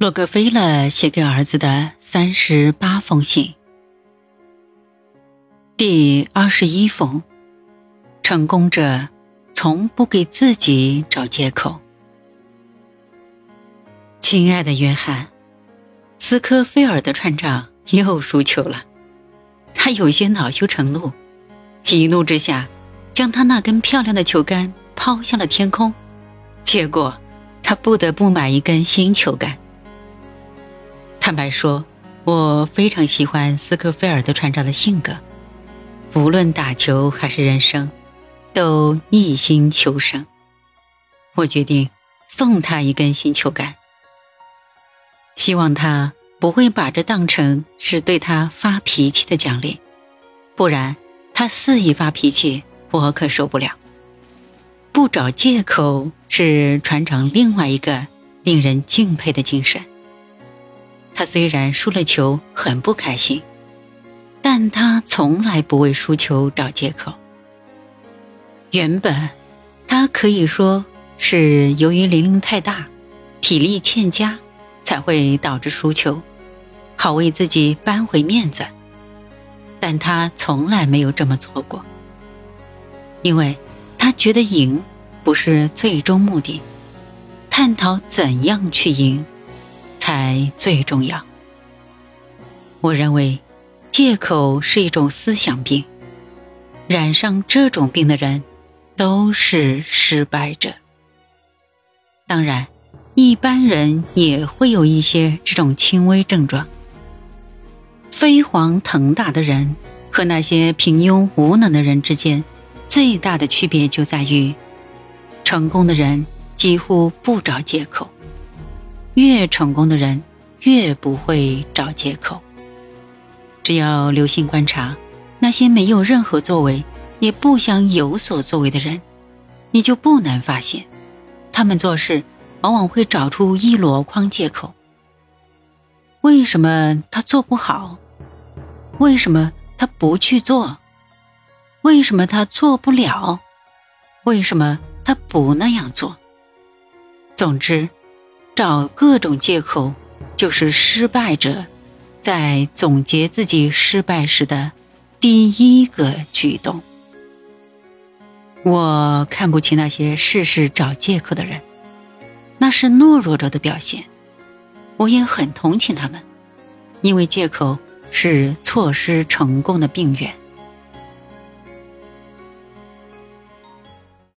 洛克菲勒写给儿子的三十八封信，第二十一封：成功者从不给自己找借口。亲爱的约翰，斯科菲尔德船长又输球了，他有些恼羞成怒，一怒之下，将他那根漂亮的球杆抛向了天空，结果他不得不买一根新球杆。坦白说，我非常喜欢斯科菲尔德船长的性格，无论打球还是人生，都一心求胜。我决定送他一根新球杆，希望他不会把这当成是对他发脾气的奖励，不然他肆意发脾气，我可受不了。不找借口是船长另外一个令人敬佩的精神。他虽然输了球很不开心，但他从来不为输球找借口。原本，他可以说是由于年龄太大、体力欠佳，才会导致输球，好为自己扳回面子。但他从来没有这么做过，因为他觉得赢不是最终目的，探讨怎样去赢。才最重要。我认为，借口是一种思想病，染上这种病的人都是失败者。当然，一般人也会有一些这种轻微症状。飞黄腾达的人和那些平庸无能的人之间，最大的区别就在于，成功的人几乎不找借口。越成功的人，越不会找借口。只要留心观察那些没有任何作为，也不想有所作为的人，你就不难发现，他们做事往往会找出一箩筐借口。为什么他做不好？为什么他不去做？为什么他做不了？为什么他不那样做？总之。找各种借口，就是失败者在总结自己失败时的第一个举动。我看不起那些事事找借口的人，那是懦弱者的表现。我也很同情他们，因为借口是错失成功的病源。